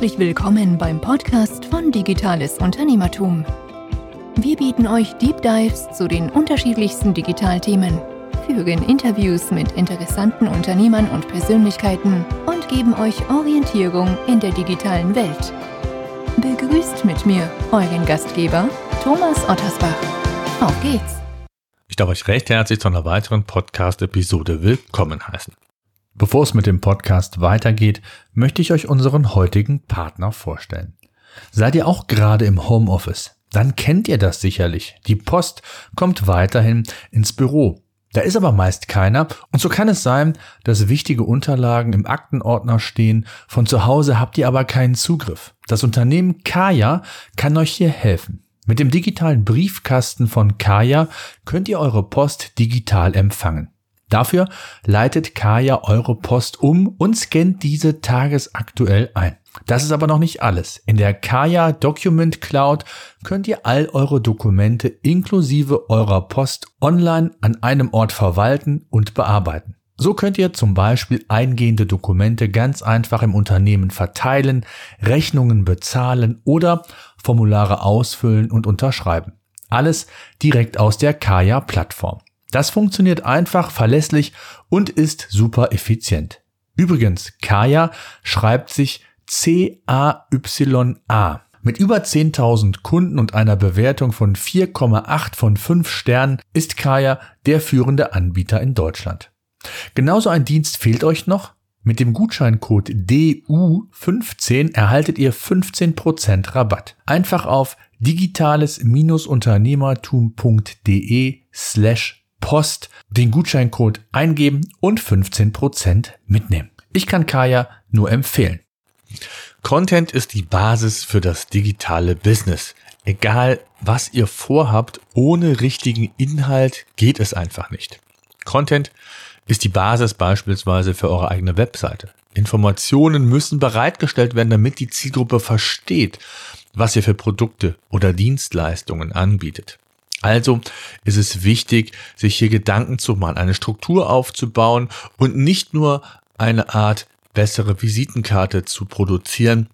Herzlich willkommen beim Podcast von Digitales Unternehmertum. Wir bieten euch Deep Dives zu den unterschiedlichsten Digitalthemen, führen Interviews mit interessanten Unternehmern und Persönlichkeiten und geben euch Orientierung in der digitalen Welt. Begrüßt mit mir euren Gastgeber Thomas Ottersbach. Auf geht's! Ich darf euch recht herzlich zu einer weiteren Podcast-Episode willkommen heißen. Bevor es mit dem Podcast weitergeht, möchte ich euch unseren heutigen Partner vorstellen. Seid ihr auch gerade im Homeoffice? Dann kennt ihr das sicherlich. Die Post kommt weiterhin ins Büro. Da ist aber meist keiner und so kann es sein, dass wichtige Unterlagen im Aktenordner stehen, von zu Hause habt ihr aber keinen Zugriff. Das Unternehmen Kaya kann euch hier helfen. Mit dem digitalen Briefkasten von Kaya könnt ihr eure Post digital empfangen. Dafür leitet Kaya eure Post um und scannt diese tagesaktuell ein. Das ist aber noch nicht alles. In der Kaya Document Cloud könnt ihr all eure Dokumente inklusive eurer Post online an einem Ort verwalten und bearbeiten. So könnt ihr zum Beispiel eingehende Dokumente ganz einfach im Unternehmen verteilen, Rechnungen bezahlen oder Formulare ausfüllen und unterschreiben. Alles direkt aus der Kaya Plattform. Das funktioniert einfach, verlässlich und ist super effizient. Übrigens, Kaya schreibt sich C-A-Y-A. Mit über 10.000 Kunden und einer Bewertung von 4,8 von 5 Sternen ist Kaya der führende Anbieter in Deutschland. Genauso ein Dienst fehlt euch noch? Mit dem Gutscheincode DU15 erhaltet ihr 15% Rabatt. Einfach auf digitales-unternehmertum.de slash Post den Gutscheincode eingeben und 15% mitnehmen. Ich kann Kaya nur empfehlen. Content ist die Basis für das digitale Business. Egal, was ihr vorhabt, ohne richtigen Inhalt geht es einfach nicht. Content ist die Basis beispielsweise für eure eigene Webseite. Informationen müssen bereitgestellt werden, damit die Zielgruppe versteht, was ihr für Produkte oder Dienstleistungen anbietet. Also ist es wichtig, sich hier Gedanken zu machen, eine Struktur aufzubauen und nicht nur eine Art bessere Visitenkarte zu produzieren,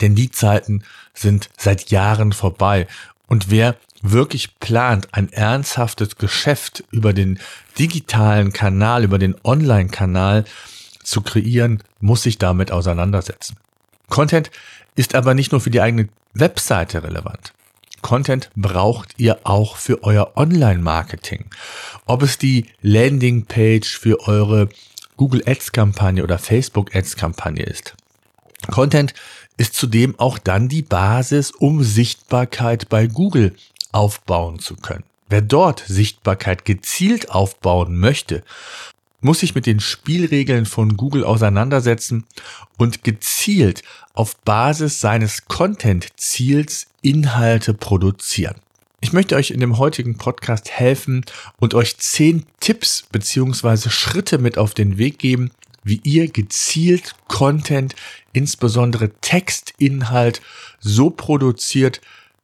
denn die Zeiten sind seit Jahren vorbei. Und wer wirklich plant, ein ernsthaftes Geschäft über den digitalen Kanal, über den Online-Kanal zu kreieren, muss sich damit auseinandersetzen. Content ist aber nicht nur für die eigene Webseite relevant. Content braucht ihr auch für euer Online-Marketing. Ob es die Landingpage für eure Google Ads-Kampagne oder Facebook Ads-Kampagne ist. Content ist zudem auch dann die Basis, um Sichtbarkeit bei Google aufbauen zu können. Wer dort Sichtbarkeit gezielt aufbauen möchte, muss sich mit den Spielregeln von Google auseinandersetzen und gezielt auf Basis seines Content-Ziels Inhalte produzieren. Ich möchte euch in dem heutigen Podcast helfen und euch zehn Tipps beziehungsweise Schritte mit auf den Weg geben, wie ihr gezielt Content, insbesondere Textinhalt, so produziert,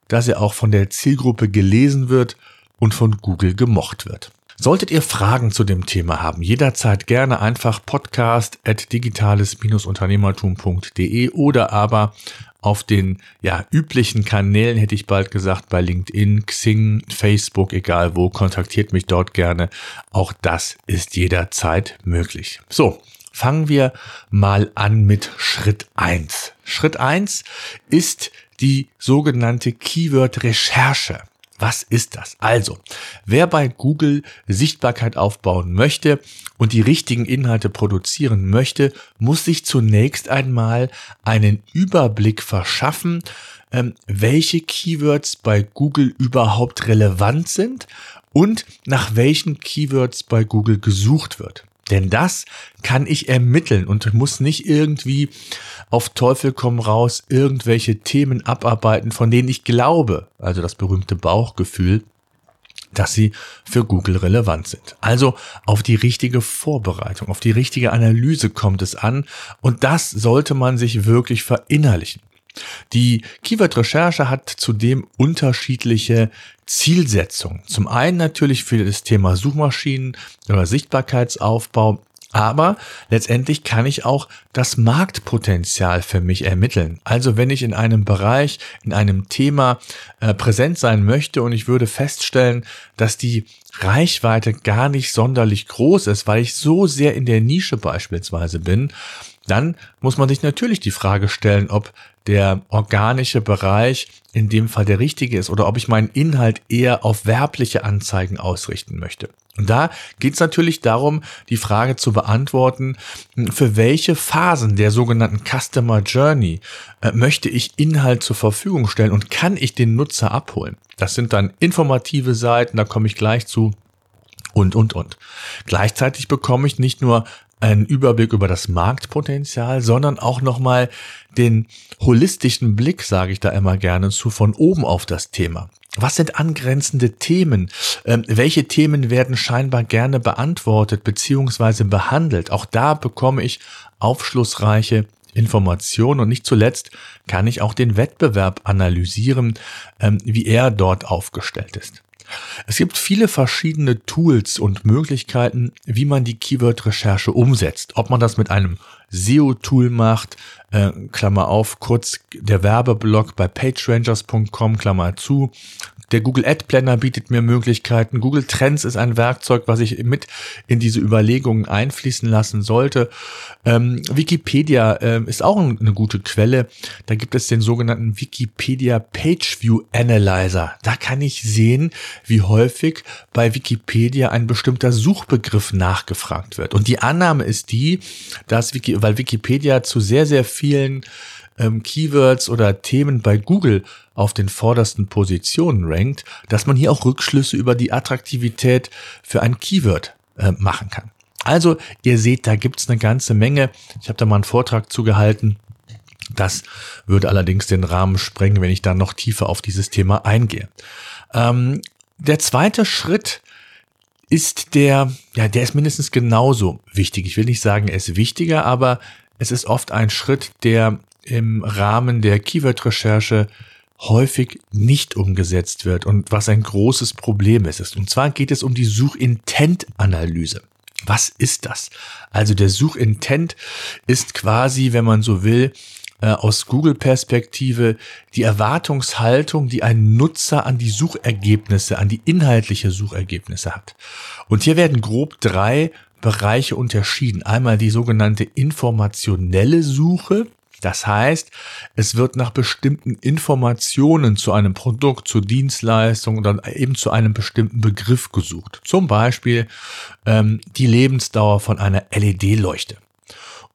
dass er auch von der Zielgruppe gelesen wird und von Google gemocht wird. Solltet ihr Fragen zu dem Thema haben, jederzeit gerne einfach podcast at digitales-unternehmertum.de oder aber auf den ja üblichen Kanälen hätte ich bald gesagt bei LinkedIn, Xing, Facebook, egal wo, kontaktiert mich dort gerne. Auch das ist jederzeit möglich. So, fangen wir mal an mit Schritt eins. Schritt eins ist die sogenannte Keyword Recherche. Was ist das? Also, wer bei Google Sichtbarkeit aufbauen möchte und die richtigen Inhalte produzieren möchte, muss sich zunächst einmal einen Überblick verschaffen, ähm, welche Keywords bei Google überhaupt relevant sind und nach welchen Keywords bei Google gesucht wird. Denn das kann ich ermitteln und muss nicht irgendwie auf Teufel komm raus irgendwelche Themen abarbeiten, von denen ich glaube, also das berühmte Bauchgefühl, dass sie für Google relevant sind. Also auf die richtige Vorbereitung, auf die richtige Analyse kommt es an und das sollte man sich wirklich verinnerlichen. Die Keyword-Recherche hat zudem unterschiedliche Zielsetzungen. Zum einen natürlich für das Thema Suchmaschinen oder Sichtbarkeitsaufbau, Aber letztendlich kann ich auch das Marktpotenzial für mich ermitteln. Also wenn ich in einem Bereich, in einem Thema äh, präsent sein möchte und ich würde feststellen, dass die Reichweite gar nicht sonderlich groß ist, weil ich so sehr in der Nische beispielsweise bin, dann muss man sich natürlich die Frage stellen, ob der organische Bereich in dem Fall der richtige ist oder ob ich meinen Inhalt eher auf werbliche Anzeigen ausrichten möchte. Und da geht es natürlich darum, die Frage zu beantworten, für welche Phasen der sogenannten Customer Journey äh, möchte ich Inhalt zur Verfügung stellen und kann ich den Nutzer abholen. Das sind dann informative Seiten, da komme ich gleich zu und, und, und. Gleichzeitig bekomme ich nicht nur einen Überblick über das Marktpotenzial, sondern auch nochmal den holistischen Blick, sage ich da immer gerne zu, von oben auf das Thema. Was sind angrenzende Themen? Ähm, welche Themen werden scheinbar gerne beantwortet beziehungsweise behandelt? Auch da bekomme ich aufschlussreiche Informationen und nicht zuletzt kann ich auch den Wettbewerb analysieren, ähm, wie er dort aufgestellt ist. Es gibt viele verschiedene Tools und Möglichkeiten, wie man die Keyword-Recherche umsetzt. Ob man das mit einem SEO-Tool macht, äh, Klammer auf, kurz der Werbeblock bei pagerangers.com, Klammer zu, der Google Ad Planner bietet mir Möglichkeiten. Google Trends ist ein Werkzeug, was ich mit in diese Überlegungen einfließen lassen sollte. Ähm, Wikipedia äh, ist auch eine gute Quelle. Da gibt es den sogenannten Wikipedia Page View Analyzer. Da kann ich sehen, wie häufig bei Wikipedia ein bestimmter Suchbegriff nachgefragt wird. Und die Annahme ist die, dass Wiki, weil Wikipedia zu sehr, sehr vielen ähm, Keywords oder Themen bei Google auf den vordersten Positionen rankt, dass man hier auch Rückschlüsse über die Attraktivität für ein Keyword äh, machen kann. Also ihr seht, da gibt's eine ganze Menge. Ich habe da mal einen Vortrag zugehalten. Das würde allerdings den Rahmen sprengen, wenn ich da noch tiefer auf dieses Thema eingehe. Ähm, der zweite Schritt ist der, ja, der ist mindestens genauso wichtig. Ich will nicht sagen, er ist wichtiger, aber es ist oft ein Schritt, der im Rahmen der Keyword-Recherche häufig nicht umgesetzt wird und was ein großes Problem ist. Und zwar geht es um die Suchintent-Analyse. Was ist das? Also der Suchintent ist quasi, wenn man so will, äh, aus Google-Perspektive die Erwartungshaltung, die ein Nutzer an die Suchergebnisse, an die inhaltliche Suchergebnisse hat. Und hier werden grob drei Bereiche unterschieden. Einmal die sogenannte informationelle Suche, das heißt, es wird nach bestimmten Informationen zu einem Produkt, zur Dienstleistung oder eben zu einem bestimmten Begriff gesucht. Zum Beispiel ähm, die Lebensdauer von einer LED-Leuchte.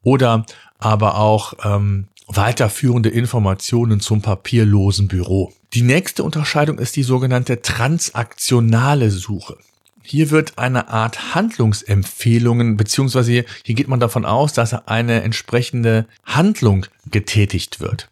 Oder aber auch ähm, weiterführende Informationen zum papierlosen Büro. Die nächste Unterscheidung ist die sogenannte transaktionale Suche. Hier wird eine Art Handlungsempfehlungen, beziehungsweise hier, hier geht man davon aus, dass eine entsprechende Handlung getätigt wird.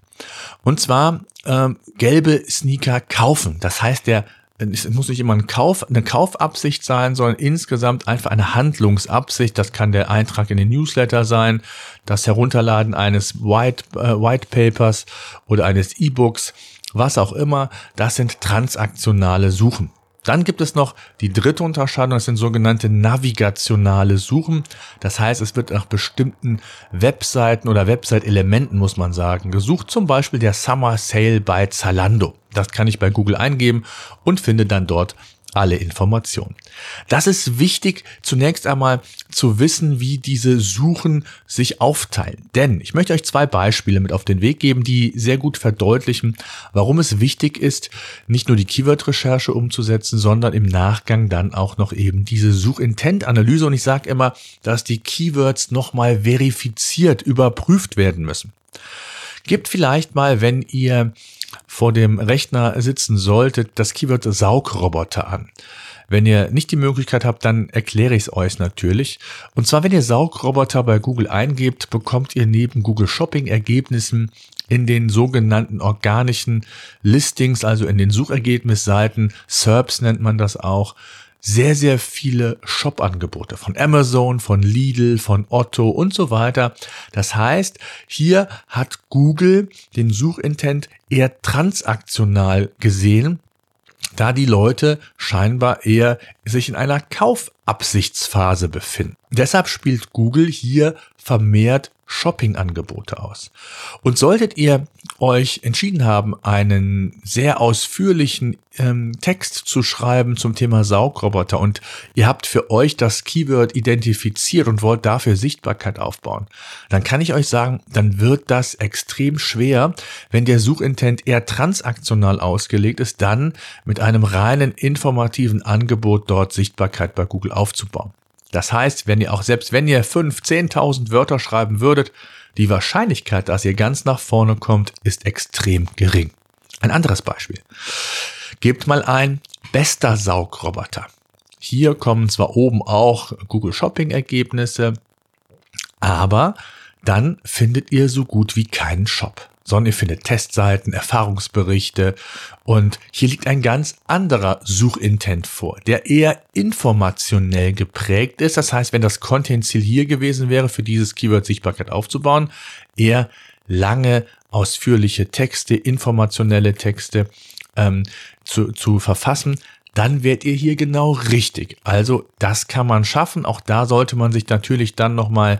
Und zwar äh, gelbe Sneaker kaufen. Das heißt, der es muss nicht immer ein Kauf, eine Kaufabsicht sein, sondern insgesamt einfach eine Handlungsabsicht. Das kann der Eintrag in den Newsletter sein, das Herunterladen eines White, äh, White Papers oder eines E-Books, was auch immer. Das sind transaktionale Suchen. Dann gibt es noch die dritte Unterscheidung, das sind sogenannte navigationale Suchen. Das heißt, es wird nach bestimmten Webseiten oder Website-Elementen, muss man sagen, gesucht. Zum Beispiel der Summer Sale bei Zalando. Das kann ich bei Google eingeben und finde dann dort alle Informationen. Das ist wichtig, zunächst einmal zu wissen, wie diese Suchen sich aufteilen. Denn ich möchte euch zwei Beispiele mit auf den Weg geben, die sehr gut verdeutlichen, warum es wichtig ist, nicht nur die Keyword-Recherche umzusetzen, sondern im Nachgang dann auch noch eben diese Suchintent-Analyse. Und ich sage immer, dass die Keywords nochmal verifiziert, überprüft werden müssen. Gebt vielleicht mal, wenn ihr vor dem Rechner sitzen solltet, das Keyword Saugroboter an. Wenn ihr nicht die Möglichkeit habt, dann erkläre ich es euch natürlich. Und zwar, wenn ihr Saugroboter bei Google eingebt, bekommt ihr neben Google Shopping Ergebnissen in den sogenannten organischen Listings, also in den Suchergebnisseiten, SERPs nennt man das auch, sehr, sehr viele Shop-Angebote von Amazon, von Lidl, von Otto und so weiter. Das heißt, hier hat Google den Suchintent eher transaktional gesehen da die Leute scheinbar eher sich in einer Kaufabsichtsphase befinden. Deshalb spielt Google hier vermehrt Shopping-Angebote aus. Und solltet ihr euch entschieden haben, einen sehr ausführlichen ähm, Text zu schreiben zum Thema Saugroboter und ihr habt für euch das Keyword identifiziert und wollt dafür Sichtbarkeit aufbauen, dann kann ich euch sagen, dann wird das extrem schwer, wenn der Suchintent eher transaktional ausgelegt ist, dann mit einem reinen informativen Angebot dort Sichtbarkeit bei Google aufzubauen. Das heißt, wenn ihr auch selbst wenn ihr 5, 10.000 Wörter schreiben würdet, die Wahrscheinlichkeit, dass ihr ganz nach vorne kommt, ist extrem gering. Ein anderes Beispiel. Gebt mal ein bester Saugroboter. Hier kommen zwar oben auch Google Shopping Ergebnisse, aber dann findet ihr so gut wie keinen Shop sondern ihr findet Testseiten, Erfahrungsberichte und hier liegt ein ganz anderer Suchintent vor, der eher informationell geprägt ist. Das heißt, wenn das Content-Ziel hier gewesen wäre, für dieses Keyword Sichtbarkeit aufzubauen, eher lange, ausführliche Texte, informationelle Texte ähm, zu, zu verfassen, dann werdet ihr hier genau richtig. Also das kann man schaffen. Auch da sollte man sich natürlich dann nochmal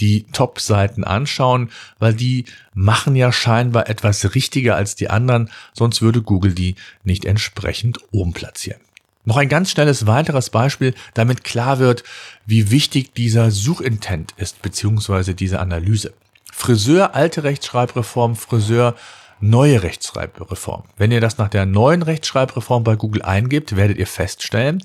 die Top-Seiten anschauen, weil die machen ja scheinbar etwas richtiger als die anderen, sonst würde Google die nicht entsprechend oben platzieren. Noch ein ganz schnelles weiteres Beispiel, damit klar wird, wie wichtig dieser Suchintent ist, beziehungsweise diese Analyse. Friseur, alte Rechtschreibreform, Friseur, neue Rechtschreibreform. Wenn ihr das nach der neuen Rechtschreibreform bei Google eingibt, werdet ihr feststellen,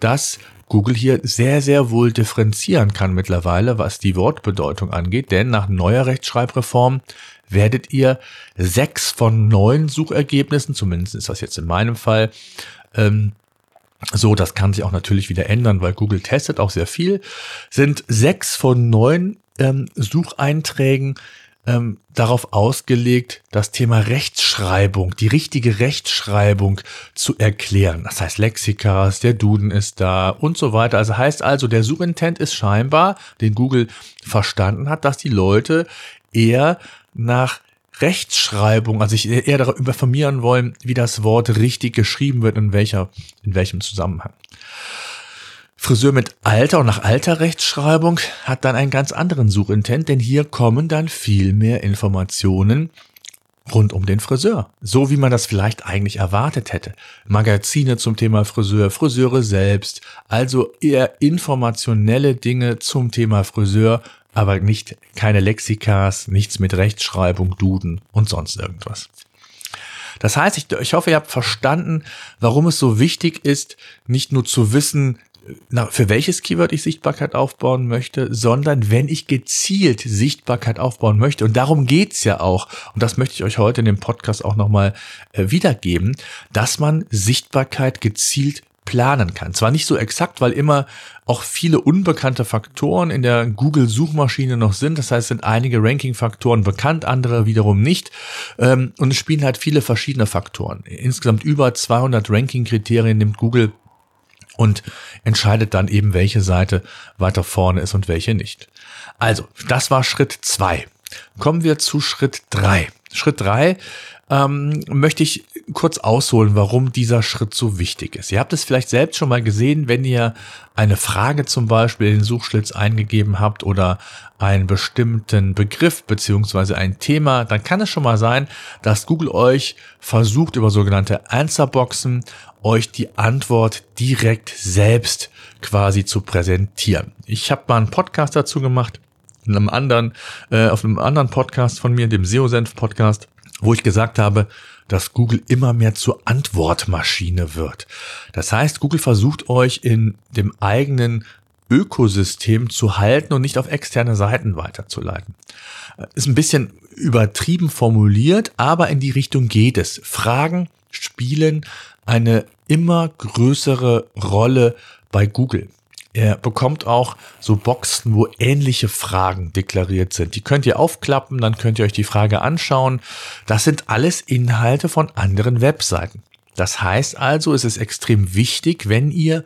dass Google hier sehr, sehr wohl differenzieren kann mittlerweile, was die Wortbedeutung angeht, denn nach neuer Rechtschreibreform werdet ihr sechs von neun Suchergebnissen, zumindest ist das jetzt in meinem Fall, ähm, so, das kann sich auch natürlich wieder ändern, weil Google testet auch sehr viel, sind sechs von neun ähm, Sucheinträgen ähm, darauf ausgelegt, das Thema Rechtschreibung, die richtige Rechtschreibung zu erklären. Das heißt Lexikas, der Duden ist da und so weiter. Also heißt also, der Suchintent ist scheinbar, den Google verstanden hat, dass die Leute eher nach Rechtschreibung, also sich eher darüber informieren wollen, wie das Wort richtig geschrieben wird, in welcher, in welchem Zusammenhang. Friseur mit Alter und nach alter Rechtschreibung hat dann einen ganz anderen Suchintent, denn hier kommen dann viel mehr Informationen rund um den Friseur. So wie man das vielleicht eigentlich erwartet hätte. Magazine zum Thema Friseur, Friseure selbst, also eher informationelle Dinge zum Thema Friseur, aber nicht keine Lexikas, nichts mit Rechtschreibung, Duden und sonst irgendwas. Das heißt, ich, ich hoffe, ihr habt verstanden, warum es so wichtig ist, nicht nur zu wissen, für welches Keyword ich Sichtbarkeit aufbauen möchte, sondern wenn ich gezielt Sichtbarkeit aufbauen möchte. Und darum geht's ja auch. Und das möchte ich euch heute in dem Podcast auch nochmal äh, wiedergeben, dass man Sichtbarkeit gezielt planen kann. Zwar nicht so exakt, weil immer auch viele unbekannte Faktoren in der Google-Suchmaschine noch sind. Das heißt, sind einige Ranking-Faktoren bekannt, andere wiederum nicht. Ähm, und es spielen halt viele verschiedene Faktoren. Insgesamt über 200 Ranking-Kriterien nimmt Google und entscheidet dann eben, welche Seite weiter vorne ist und welche nicht. Also, das war Schritt zwei. Kommen wir zu Schritt drei. Schritt drei ähm, möchte ich kurz ausholen, warum dieser Schritt so wichtig ist. Ihr habt es vielleicht selbst schon mal gesehen, wenn ihr eine Frage zum Beispiel in den Suchschlitz eingegeben habt oder einen bestimmten Begriff beziehungsweise ein Thema, dann kann es schon mal sein, dass Google euch versucht, über sogenannte Answerboxen euch die Antwort direkt selbst quasi zu präsentieren. Ich habe mal einen Podcast dazu gemacht, in einem anderen, äh, auf einem anderen Podcast von mir, dem SEO-Senf-Podcast, wo ich gesagt habe, dass Google immer mehr zur Antwortmaschine wird. Das heißt, Google versucht euch in dem eigenen Ökosystem zu halten und nicht auf externe Seiten weiterzuleiten. Ist ein bisschen übertrieben formuliert, aber in die Richtung geht es. Fragen spielen eine immer größere Rolle bei Google. Er bekommt auch so Boxen, wo ähnliche Fragen deklariert sind. Die könnt ihr aufklappen, dann könnt ihr euch die Frage anschauen. Das sind alles Inhalte von anderen Webseiten. Das heißt also, es ist extrem wichtig, wenn ihr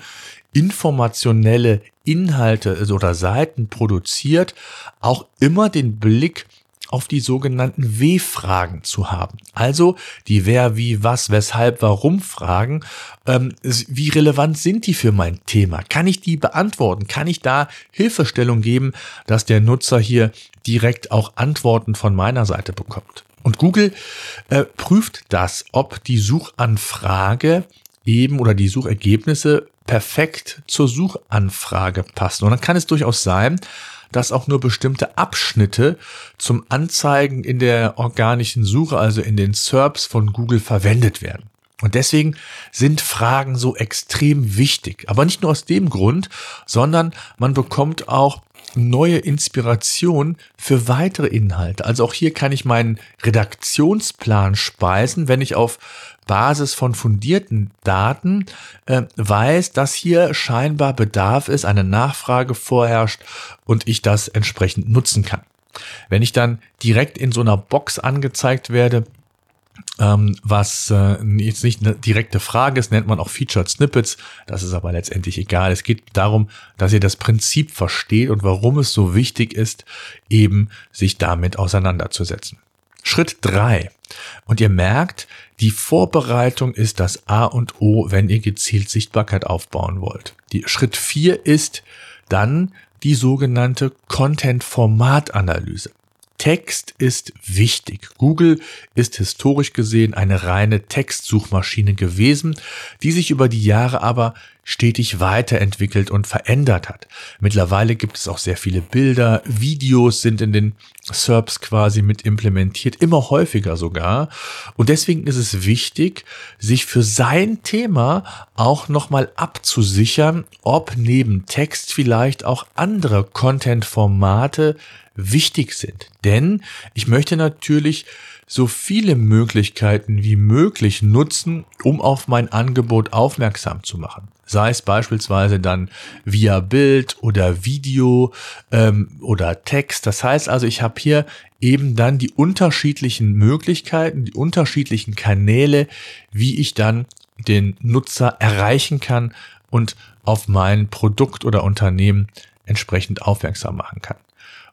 informationelle Inhalte oder Seiten produziert, auch immer den Blick auf die sogenannten W-Fragen zu haben. Also die Wer, Wie, Was, Weshalb, Warum Fragen. Ähm, wie relevant sind die für mein Thema? Kann ich die beantworten? Kann ich da Hilfestellung geben, dass der Nutzer hier direkt auch Antworten von meiner Seite bekommt? Und Google äh, prüft das, ob die Suchanfrage eben oder die Suchergebnisse perfekt zur Suchanfrage passen. Und dann kann es durchaus sein, dass auch nur bestimmte Abschnitte zum Anzeigen in der organischen Suche, also in den SERPs von Google verwendet werden. Und deswegen sind Fragen so extrem wichtig. Aber nicht nur aus dem Grund, sondern man bekommt auch neue Inspiration für weitere Inhalte. Also auch hier kann ich meinen Redaktionsplan speisen, wenn ich auf Basis von fundierten Daten äh, weiß, dass hier scheinbar Bedarf ist, eine Nachfrage vorherrscht und ich das entsprechend nutzen kann. Wenn ich dann direkt in so einer Box angezeigt werde, ähm, was äh, jetzt nicht eine direkte Frage ist, nennt man auch Featured Snippets. Das ist aber letztendlich egal. Es geht darum, dass ihr das Prinzip versteht und warum es so wichtig ist, eben sich damit auseinanderzusetzen. Schritt drei Und ihr merkt, die Vorbereitung ist das A und O, wenn ihr gezielt Sichtbarkeit aufbauen wollt. Die Schritt vier ist dann die sogenannte Content-Format-Analyse. Text ist wichtig. Google ist historisch gesehen eine reine Textsuchmaschine gewesen, die sich über die Jahre aber stetig weiterentwickelt und verändert hat. Mittlerweile gibt es auch sehr viele Bilder, Videos sind in den SERPs quasi mit implementiert, immer häufiger sogar. Und deswegen ist es wichtig, sich für sein Thema auch nochmal abzusichern, ob neben Text vielleicht auch andere Content-Formate wichtig sind. Denn ich möchte natürlich so viele Möglichkeiten wie möglich nutzen, um auf mein Angebot aufmerksam zu machen. Sei es beispielsweise dann via Bild oder Video ähm, oder Text. Das heißt also, ich habe hier eben dann die unterschiedlichen Möglichkeiten, die unterschiedlichen Kanäle, wie ich dann den Nutzer erreichen kann und auf mein Produkt oder Unternehmen entsprechend aufmerksam machen kann.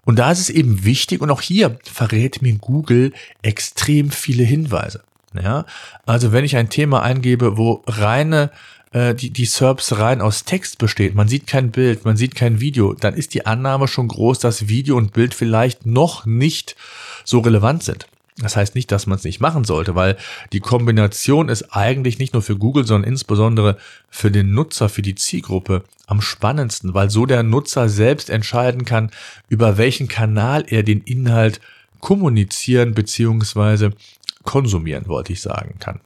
Und da ist es eben wichtig, und auch hier verrät mir Google extrem viele Hinweise. Ja, also wenn ich ein Thema eingebe, wo reine äh, die, die SERPs rein aus Text besteht, man sieht kein Bild, man sieht kein Video, dann ist die Annahme schon groß, dass Video und Bild vielleicht noch nicht so relevant sind. Das heißt nicht, dass man es nicht machen sollte, weil die Kombination ist eigentlich nicht nur für Google, sondern insbesondere für den Nutzer, für die Zielgruppe am spannendsten, weil so der Nutzer selbst entscheiden kann, über welchen Kanal er den Inhalt kommunizieren beziehungsweise konsumieren, wollte ich sagen kann.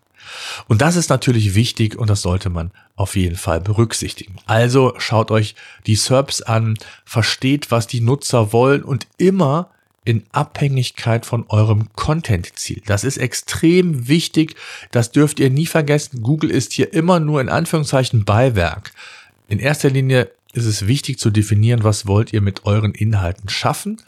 Und das ist natürlich wichtig und das sollte man auf jeden Fall berücksichtigen. Also schaut euch die SERPs an, versteht, was die Nutzer wollen und immer in Abhängigkeit von eurem Content-Ziel. Das ist extrem wichtig. Das dürft ihr nie vergessen. Google ist hier immer nur in Anführungszeichen Beiwerk. In erster Linie ist es wichtig zu definieren, was wollt ihr mit euren Inhalten schaffen?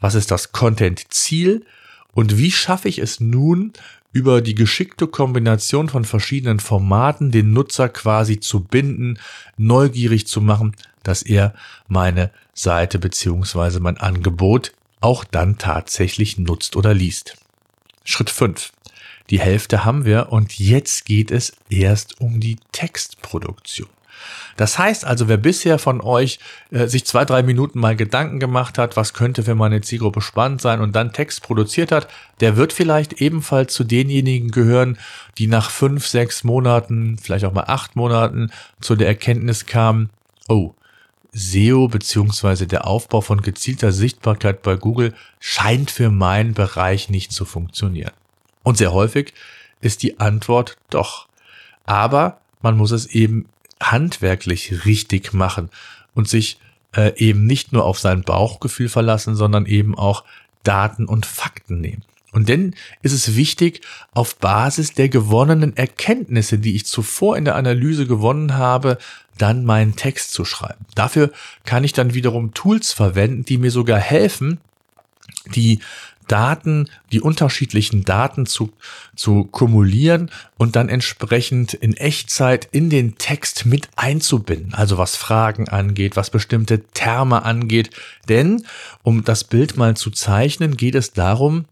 Was ist das Content-Ziel? Und wie schaffe ich es nun, über die geschickte Kombination von verschiedenen Formaten den Nutzer quasi zu binden, neugierig zu machen, dass er meine Seite beziehungsweise mein Angebot auch dann tatsächlich nutzt oder liest. Schritt 5. Die Hälfte haben wir und jetzt geht es erst um die Textproduktion. Das heißt also, wer bisher von euch äh, sich zwei, drei Minuten mal Gedanken gemacht hat, was könnte für meine Zielgruppe spannend sein und dann Text produziert hat, der wird vielleicht ebenfalls zu denjenigen gehören, die nach fünf, sechs Monaten, vielleicht auch mal acht Monaten zu der Erkenntnis kamen, oh, SEO beziehungsweise der Aufbau von gezielter Sichtbarkeit bei Google scheint für meinen Bereich nicht zu funktionieren. Und sehr häufig ist die Antwort doch. Aber man muss es eben handwerklich richtig machen und sich äh, eben nicht nur auf sein Bauchgefühl verlassen, sondern eben auch Daten und Fakten nehmen. Und dann ist es wichtig, auf Basis der gewonnenen Erkenntnisse, die ich zuvor in der Analyse gewonnen habe, dann meinen Text zu schreiben. Dafür kann ich dann wiederum Tools verwenden, die mir sogar helfen, die Daten, die unterschiedlichen Daten zu, zu kumulieren und dann entsprechend in Echtzeit in den Text mit einzubinden. Also was Fragen angeht, was bestimmte Terme angeht. Denn, um das Bild mal zu zeichnen, geht es darum,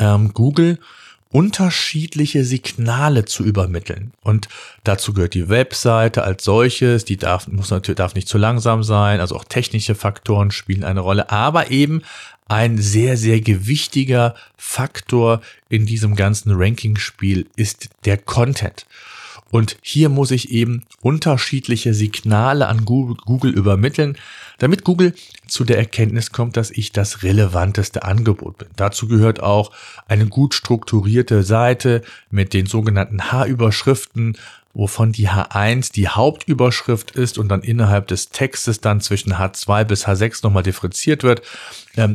ähm, Google unterschiedliche Signale zu übermitteln. Und dazu gehört die Webseite als solches, die darf, muss natürlich, darf nicht zu langsam sein, also auch technische Faktoren spielen eine Rolle, aber eben ein sehr, sehr gewichtiger Faktor in diesem ganzen Ranking-Spiel ist der Content. Und hier muss ich eben unterschiedliche Signale an Google übermitteln, damit Google zu der Erkenntnis kommt, dass ich das relevanteste Angebot bin. Dazu gehört auch eine gut strukturierte Seite mit den sogenannten H-Überschriften, wovon die H1 die Hauptüberschrift ist und dann innerhalb des Textes dann zwischen H2 bis H6 nochmal differenziert wird, ähm,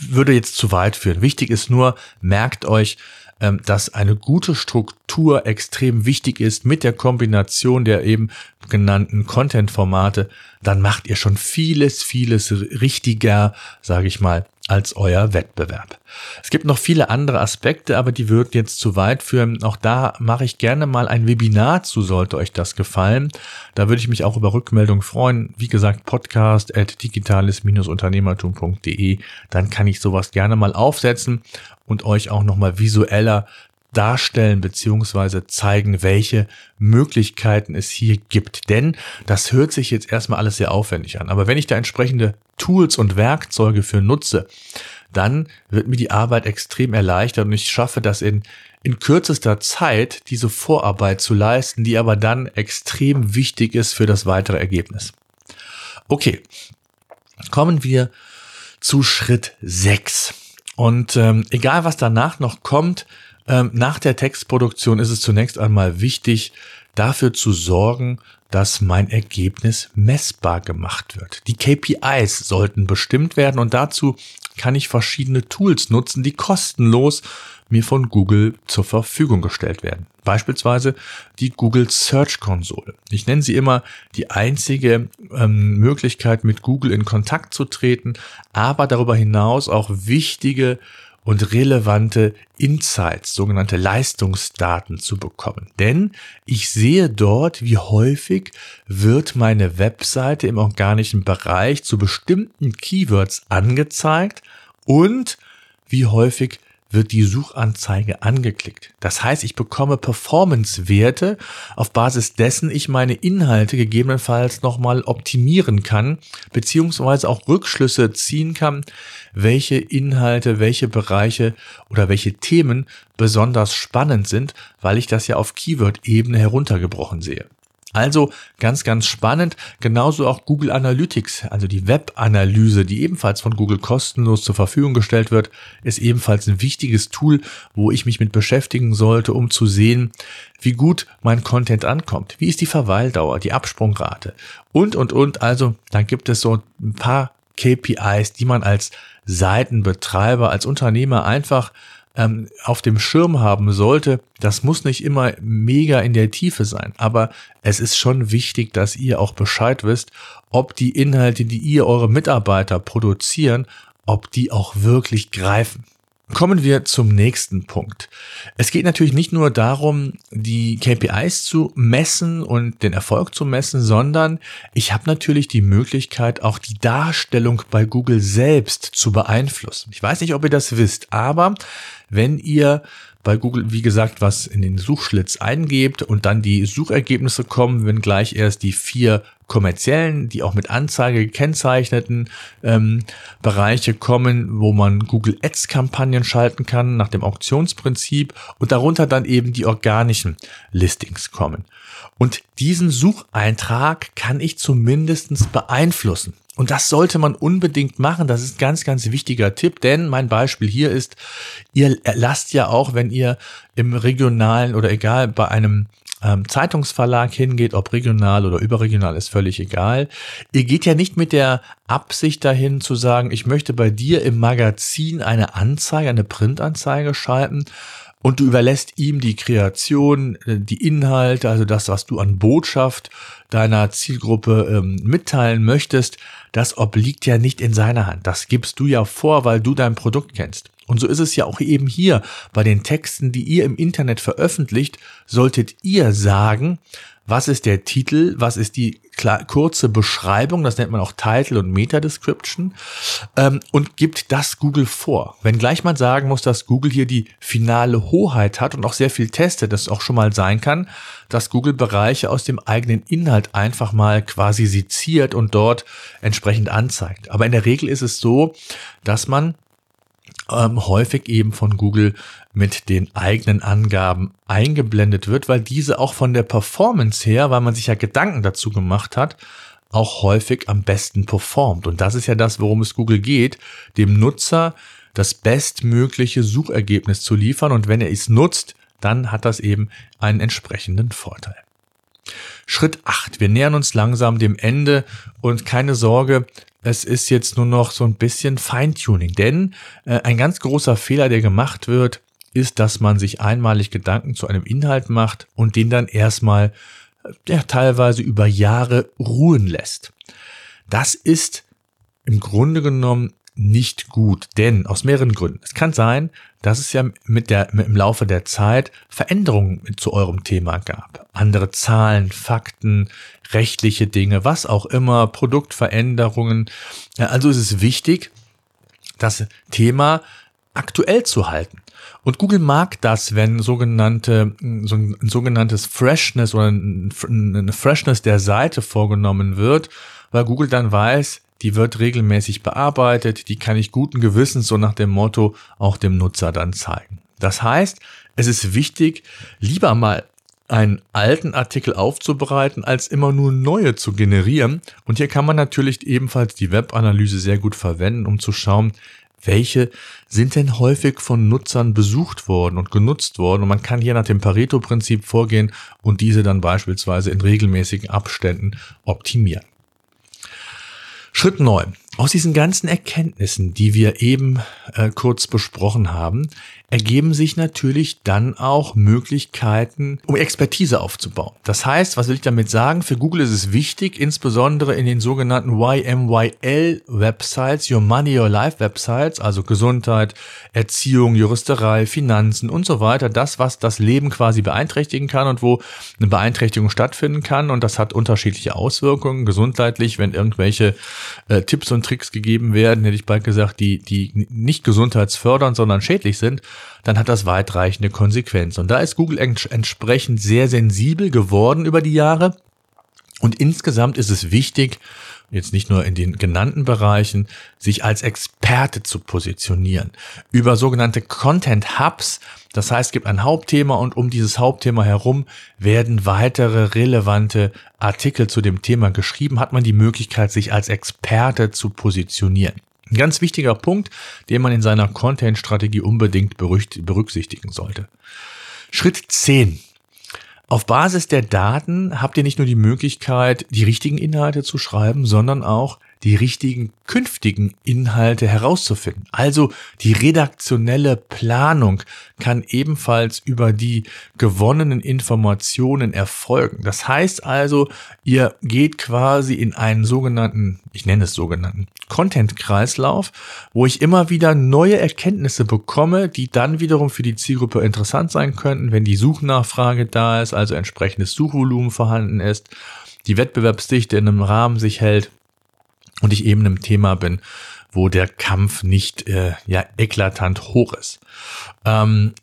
würde jetzt zu weit führen. Wichtig ist nur, merkt euch, dass eine gute Struktur extrem wichtig ist mit der Kombination der eben genannten Content-Formate, dann macht ihr schon vieles, vieles richtiger, sage ich mal, als euer Wettbewerb. Es gibt noch viele andere Aspekte, aber die würden jetzt zu weit führen. Auch da mache ich gerne mal ein Webinar zu, sollte euch das gefallen. Da würde ich mich auch über Rückmeldung freuen. Wie gesagt, podcast at digitales-unternehmertum.de. Dann kann ich sowas gerne mal aufsetzen und euch auch nochmal visueller darstellen beziehungsweise zeigen, welche Möglichkeiten es hier gibt. Denn das hört sich jetzt erstmal alles sehr aufwendig an. Aber wenn ich da entsprechende Tools und Werkzeuge für nutze, dann wird mir die Arbeit extrem erleichtert und ich schaffe das in, in kürzester Zeit, diese Vorarbeit zu leisten, die aber dann extrem wichtig ist für das weitere Ergebnis. Okay, kommen wir zu Schritt 6. Und ähm, egal was danach noch kommt, ähm, nach der Textproduktion ist es zunächst einmal wichtig, dafür zu sorgen, dass mein Ergebnis messbar gemacht wird. Die KPIs sollten bestimmt werden und dazu kann ich verschiedene Tools nutzen, die kostenlos mir von Google zur Verfügung gestellt werden. Beispielsweise die Google Search Console. Ich nenne sie immer die einzige ähm, Möglichkeit, mit Google in Kontakt zu treten, aber darüber hinaus auch wichtige und relevante Insights, sogenannte Leistungsdaten zu bekommen. Denn ich sehe dort, wie häufig wird meine Webseite im organischen Bereich zu bestimmten Keywords angezeigt und wie häufig wird die Suchanzeige angeklickt. Das heißt, ich bekomme Performance-Werte, auf Basis dessen ich meine Inhalte gegebenenfalls nochmal optimieren kann, beziehungsweise auch Rückschlüsse ziehen kann, welche Inhalte, welche Bereiche oder welche Themen besonders spannend sind, weil ich das ja auf Keyword-Ebene heruntergebrochen sehe. Also ganz, ganz spannend. Genauso auch Google Analytics, also die Web-Analyse, die ebenfalls von Google kostenlos zur Verfügung gestellt wird, ist ebenfalls ein wichtiges Tool, wo ich mich mit beschäftigen sollte, um zu sehen, wie gut mein Content ankommt. Wie ist die Verweildauer, die Absprungrate und, und, und. Also da gibt es so ein paar KPIs, die man als Seitenbetreiber, als Unternehmer einfach ähm, auf dem Schirm haben sollte, das muss nicht immer mega in der Tiefe sein, aber es ist schon wichtig, dass ihr auch Bescheid wisst, ob die Inhalte, die ihr eure Mitarbeiter produzieren, ob die auch wirklich greifen. Kommen wir zum nächsten Punkt. Es geht natürlich nicht nur darum, die KPIs zu messen und den Erfolg zu messen, sondern ich habe natürlich die Möglichkeit, auch die Darstellung bei Google selbst zu beeinflussen. Ich weiß nicht, ob ihr das wisst, aber wenn ihr bei Google, wie gesagt, was in den Suchschlitz eingebt und dann die Suchergebnisse kommen, wenn gleich erst die vier kommerziellen, die auch mit Anzeige gekennzeichneten ähm, Bereiche kommen, wo man Google Ads Kampagnen schalten kann nach dem Auktionsprinzip und darunter dann eben die organischen Listings kommen. Und diesen Sucheintrag kann ich zumindestens beeinflussen. Und das sollte man unbedingt machen. Das ist ganz, ganz wichtiger Tipp, denn mein Beispiel hier ist, ihr lasst ja auch, wenn ihr im regionalen oder egal bei einem ähm, Zeitungsverlag hingeht, ob regional oder überregional, ist völlig egal. Ihr geht ja nicht mit der Absicht dahin zu sagen, ich möchte bei dir im Magazin eine Anzeige, eine Printanzeige schalten und du überlässt ihm die Kreation, äh, die Inhalte, also das, was du an Botschaft deiner Zielgruppe ähm, mitteilen möchtest, das obliegt ja nicht in seiner Hand. Das gibst du ja vor, weil du dein Produkt kennst. Und so ist es ja auch eben hier bei den Texten, die ihr im Internet veröffentlicht, solltet ihr sagen, was ist der Titel, was ist die kurze Beschreibung, das nennt man auch Title und Meta-Description, ähm, und gibt das Google vor. Wenn gleich man sagen muss, dass Google hier die finale Hoheit hat und auch sehr viel testet, das auch schon mal sein kann, dass Google Bereiche aus dem eigenen Inhalt einfach mal quasi seziert und dort entsprechend anzeigt. Aber in der Regel ist es so, dass man ähm, häufig eben von Google mit den eigenen Angaben eingeblendet wird, weil diese auch von der Performance her, weil man sich ja Gedanken dazu gemacht hat, auch häufig am besten performt. Und das ist ja das, worum es Google geht, dem Nutzer das bestmögliche Suchergebnis zu liefern. Und wenn er es nutzt, dann hat das eben einen entsprechenden Vorteil. Schritt 8. Wir nähern uns langsam dem Ende und keine Sorge, es ist jetzt nur noch so ein bisschen Feintuning. Denn äh, ein ganz großer Fehler, der gemacht wird, ist, dass man sich einmalig Gedanken zu einem Inhalt macht und den dann erstmal äh, ja, teilweise über Jahre ruhen lässt. Das ist im Grunde genommen nicht gut, denn aus mehreren Gründen. Es kann sein, dass es ja mit der, mit im Laufe der Zeit Veränderungen zu eurem Thema gab. Andere Zahlen, Fakten, rechtliche Dinge, was auch immer, Produktveränderungen. Also ist es wichtig, das Thema aktuell zu halten. Und Google mag das, wenn sogenannte, so ein, sogenanntes Freshness oder eine Freshness der Seite vorgenommen wird, weil Google dann weiß, die wird regelmäßig bearbeitet, die kann ich guten Gewissens so nach dem Motto auch dem Nutzer dann zeigen. Das heißt, es ist wichtig, lieber mal einen alten Artikel aufzubereiten, als immer nur neue zu generieren. Und hier kann man natürlich ebenfalls die Webanalyse sehr gut verwenden, um zu schauen, welche sind denn häufig von Nutzern besucht worden und genutzt worden. Und man kann hier nach dem Pareto-Prinzip vorgehen und diese dann beispielsweise in regelmäßigen Abständen optimieren. Schritt 9. Aus diesen ganzen Erkenntnissen, die wir eben äh, kurz besprochen haben, ergeben sich natürlich dann auch Möglichkeiten, um Expertise aufzubauen. Das heißt, was will ich damit sagen? Für Google ist es wichtig, insbesondere in den sogenannten YMYL-Websites, Your Money, Your Life Websites, also Gesundheit, Erziehung, Juristerei, Finanzen und so weiter, das, was das Leben quasi beeinträchtigen kann und wo eine Beeinträchtigung stattfinden kann. Und das hat unterschiedliche Auswirkungen. Gesundheitlich, wenn irgendwelche äh, Tipps und Tricks gegeben werden, hätte ich bald gesagt, die, die nicht gesundheitsfördernd, sondern schädlich sind, dann hat das weitreichende Konsequenzen. Und da ist Google entsprechend sehr sensibel geworden über die Jahre. Und insgesamt ist es wichtig, jetzt nicht nur in den genannten Bereichen, sich als Experte zu positionieren. Über sogenannte Content Hubs, das heißt, es gibt ein Hauptthema und um dieses Hauptthema herum werden weitere relevante Artikel zu dem Thema geschrieben, hat man die Möglichkeit, sich als Experte zu positionieren. Ein ganz wichtiger Punkt, den man in seiner Content-Strategie unbedingt berücksichtigen sollte. Schritt 10. Auf Basis der Daten habt ihr nicht nur die Möglichkeit, die richtigen Inhalte zu schreiben, sondern auch die richtigen künftigen Inhalte herauszufinden. Also die redaktionelle Planung kann ebenfalls über die gewonnenen Informationen erfolgen. Das heißt also, ihr geht quasi in einen sogenannten, ich nenne es sogenannten Content-Kreislauf, wo ich immer wieder neue Erkenntnisse bekomme, die dann wiederum für die Zielgruppe interessant sein könnten, wenn die Suchnachfrage da ist, also entsprechendes Suchvolumen vorhanden ist, die Wettbewerbsdichte in einem Rahmen sich hält und ich eben im Thema bin, wo der Kampf nicht äh, ja eklatant hoch ist. Ähm,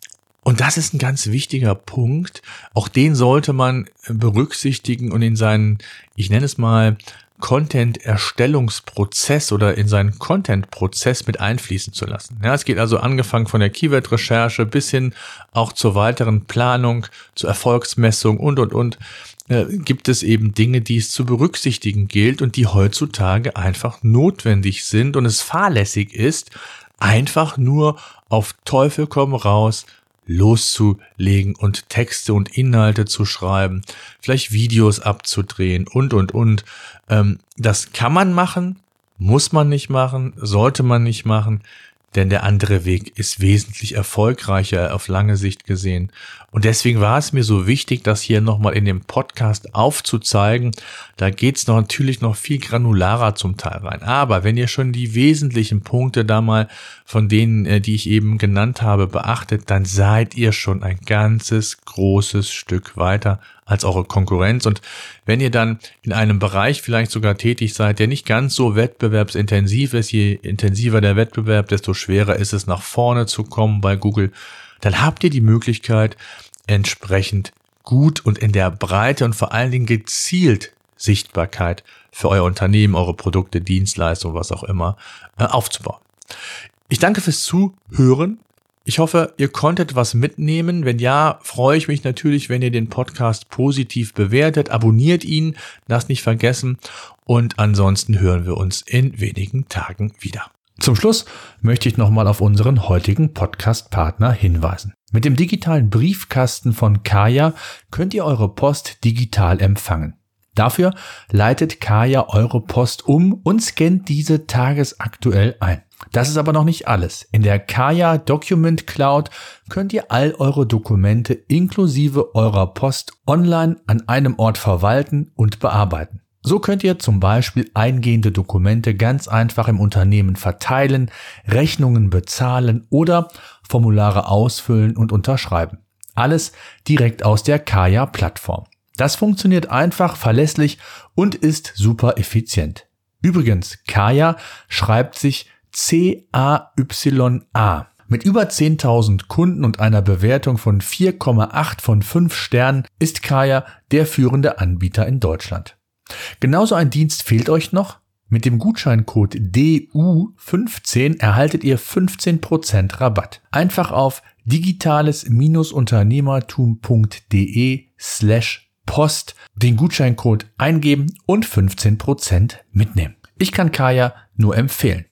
und das ist ein ganz wichtiger Punkt. Auch den sollte man berücksichtigen und in seinen, ich nenne es mal, Content-Erstellungsprozess oder in seinen Content-Prozess mit einfließen zu lassen. Ja, es geht also angefangen von der Keyword-Recherche bis hin auch zur weiteren Planung, zur Erfolgsmessung und, und, und. Äh, gibt es eben Dinge, die es zu berücksichtigen gilt und die heutzutage einfach notwendig sind und es fahrlässig ist, einfach nur auf Teufel komm raus loszulegen und Texte und Inhalte zu schreiben, vielleicht Videos abzudrehen und, und, und. Ähm, das kann man machen, muss man nicht machen, sollte man nicht machen. denn der andere Weg ist wesentlich erfolgreicher auf lange Sicht gesehen. Und deswegen war es mir so wichtig, das hier nochmal in dem Podcast aufzuzeigen. Da geht's noch natürlich noch viel granularer zum Teil rein. Aber wenn ihr schon die wesentlichen Punkte da mal von denen, äh, die ich eben genannt habe, beachtet, dann seid ihr schon ein ganzes großes Stück weiter als eure Konkurrenz. Und wenn ihr dann in einem Bereich vielleicht sogar tätig seid, der nicht ganz so wettbewerbsintensiv ist, je intensiver der Wettbewerb, desto schwerer ist es nach vorne zu kommen bei Google, dann habt ihr die Möglichkeit, entsprechend gut und in der Breite und vor allen Dingen gezielt Sichtbarkeit für euer Unternehmen, eure Produkte, Dienstleistungen, was auch immer, äh, aufzubauen. Ich danke fürs Zuhören. Ich hoffe, ihr konntet was mitnehmen. Wenn ja, freue ich mich natürlich, wenn ihr den Podcast positiv bewertet. Abonniert ihn, lasst nicht vergessen. Und ansonsten hören wir uns in wenigen Tagen wieder. Zum Schluss möchte ich nochmal auf unseren heutigen Podcast-Partner hinweisen. Mit dem digitalen Briefkasten von Kaya könnt ihr eure Post digital empfangen. Dafür leitet Kaya eure Post um und scannt diese tagesaktuell ein. Das ist aber noch nicht alles. In der Kaya Document Cloud könnt ihr all eure Dokumente inklusive eurer Post online an einem Ort verwalten und bearbeiten. So könnt ihr zum Beispiel eingehende Dokumente ganz einfach im Unternehmen verteilen, Rechnungen bezahlen oder Formulare ausfüllen und unterschreiben. Alles direkt aus der Kaya Plattform. Das funktioniert einfach, verlässlich und ist super effizient. Übrigens, Kaya schreibt sich C-A-Y-A. Mit über 10.000 Kunden und einer Bewertung von 4,8 von 5 Sternen ist Kaya der führende Anbieter in Deutschland. Genauso ein Dienst fehlt euch noch? Mit dem Gutscheincode DU15 erhaltet ihr 15% Rabatt. Einfach auf digitales-unternehmertum.de slash Post den Gutscheincode eingeben und 15% mitnehmen. Ich kann Kaya nur empfehlen.